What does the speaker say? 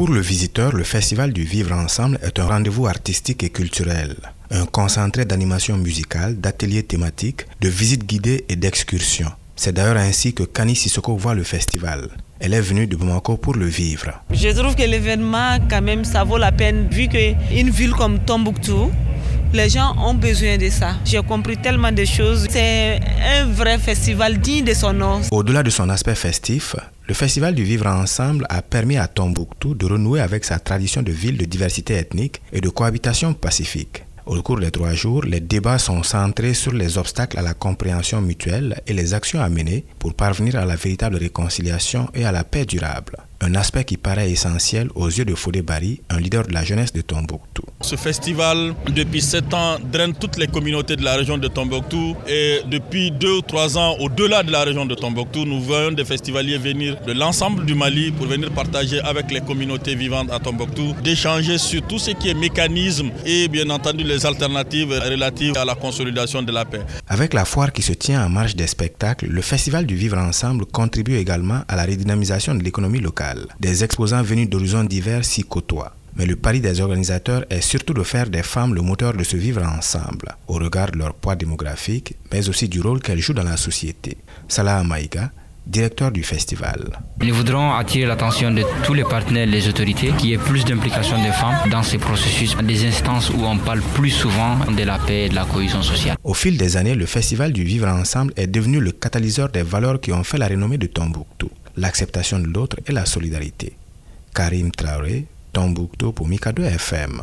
Pour le visiteur, le Festival du Vivre Ensemble est un rendez-vous artistique et culturel, un concentré d'animation musicale, d'ateliers thématiques, de visites guidées et d'excursions. C'est d'ailleurs ainsi que Kani Sissoko voit le festival. Elle est venue de Bamako pour le vivre. Je trouve que l'événement, quand même, ça vaut la peine, vu qu'une ville comme Tombouctou, les gens ont besoin de ça. J'ai compris tellement de choses. C'est un vrai festival digne de son nom. Au-delà de son aspect festif, le Festival du Vivre Ensemble a permis à Tombouctou de renouer avec sa tradition de ville de diversité ethnique et de cohabitation pacifique. Au cours des trois jours, les débats sont centrés sur les obstacles à la compréhension mutuelle et les actions à mener pour parvenir à la véritable réconciliation et à la paix durable. Un aspect qui paraît essentiel aux yeux de Fodé Bari, un leader de la jeunesse de Tombouctou. Ce festival, depuis sept ans, draine toutes les communautés de la région de Tombouctou. Et depuis deux ou trois ans, au-delà de la région de Tombouctou, nous voyons des festivaliers venir de l'ensemble du Mali pour venir partager avec les communautés vivantes à Tombouctou, d'échanger sur tout ce qui est mécanisme et bien entendu les alternatives relatives à la consolidation de la paix. Avec la foire qui se tient en marge des spectacles, le Festival du Vivre Ensemble contribue également à la redynamisation de l'économie locale. Des exposants venus d'horizons divers s'y côtoient. Mais le pari des organisateurs est surtout de faire des femmes le moteur de ce vivre ensemble, au regard de leur poids démographique, mais aussi du rôle qu'elles jouent dans la société. Salah Maïga, directeur du festival. Nous voudrons attirer l'attention de tous les partenaires, les autorités, qu'il y ait plus d'implication des femmes dans ces processus, des instances où on parle plus souvent de la paix et de la cohésion sociale. Au fil des années, le festival du vivre ensemble est devenu le catalyseur des valeurs qui ont fait la renommée de Tombouctou, l'acceptation de l'autre et la solidarité. Karim Traoré, Tombouctou pour Mikado FM.